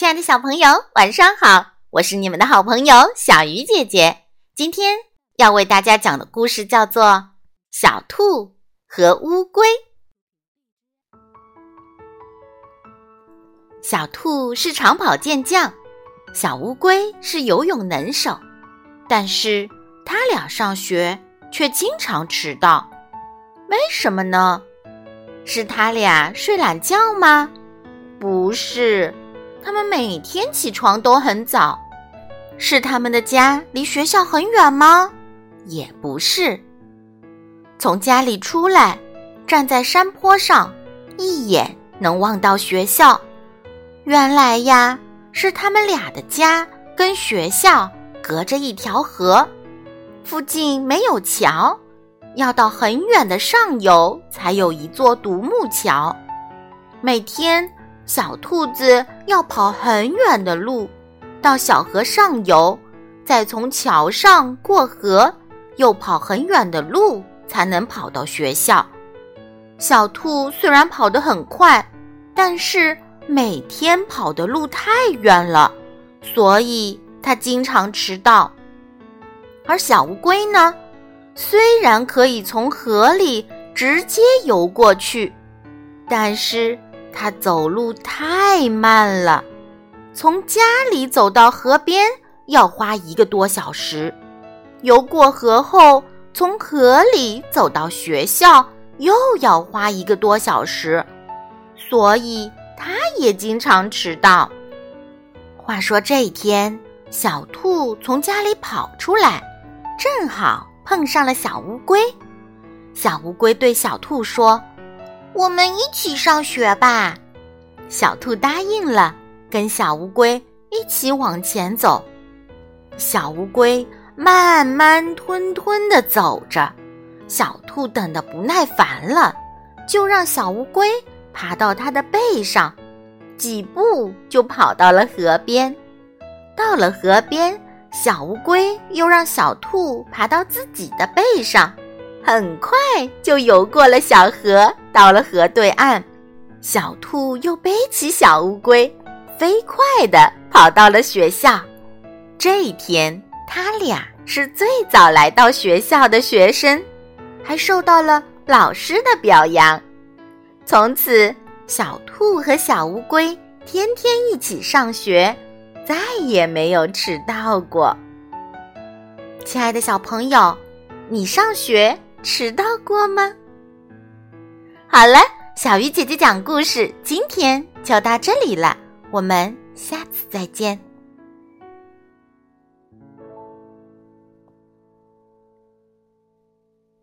亲爱的小朋友，晚上好！我是你们的好朋友小鱼姐姐。今天要为大家讲的故事叫做《小兔和乌龟》。小兔是长跑健将，小乌龟是游泳能手，但是他俩上学却经常迟到。为什么呢？是他俩睡懒觉吗？不是。他们每天起床都很早，是他们的家离学校很远吗？也不是。从家里出来，站在山坡上，一眼能望到学校。原来呀，是他们俩的家跟学校隔着一条河，附近没有桥，要到很远的上游才有一座独木桥。每天。小兔子要跑很远的路，到小河上游，再从桥上过河，又跑很远的路才能跑到学校。小兔虽然跑得很快，但是每天跑的路太远了，所以它经常迟到。而小乌龟呢，虽然可以从河里直接游过去，但是。他走路太慢了，从家里走到河边要花一个多小时，游过河后从河里走到学校又要花一个多小时，所以他也经常迟到。话说这一天，小兔从家里跑出来，正好碰上了小乌龟。小乌龟对小兔说。我们一起上学吧，小兔答应了，跟小乌龟一起往前走。小乌龟慢慢吞吞地走着，小兔等得不耐烦了，就让小乌龟爬到它的背上，几步就跑到了河边。到了河边，小乌龟又让小兔爬到自己的背上。很快就游过了小河，到了河对岸，小兔又背起小乌龟，飞快地跑到了学校。这一天，他俩是最早来到学校的学生，还受到了老师的表扬。从此，小兔和小乌龟天天一起上学，再也没有迟到过。亲爱的小朋友，你上学？迟到过吗？好了，小鱼姐姐讲故事，今天就到这里了，我们下次再见。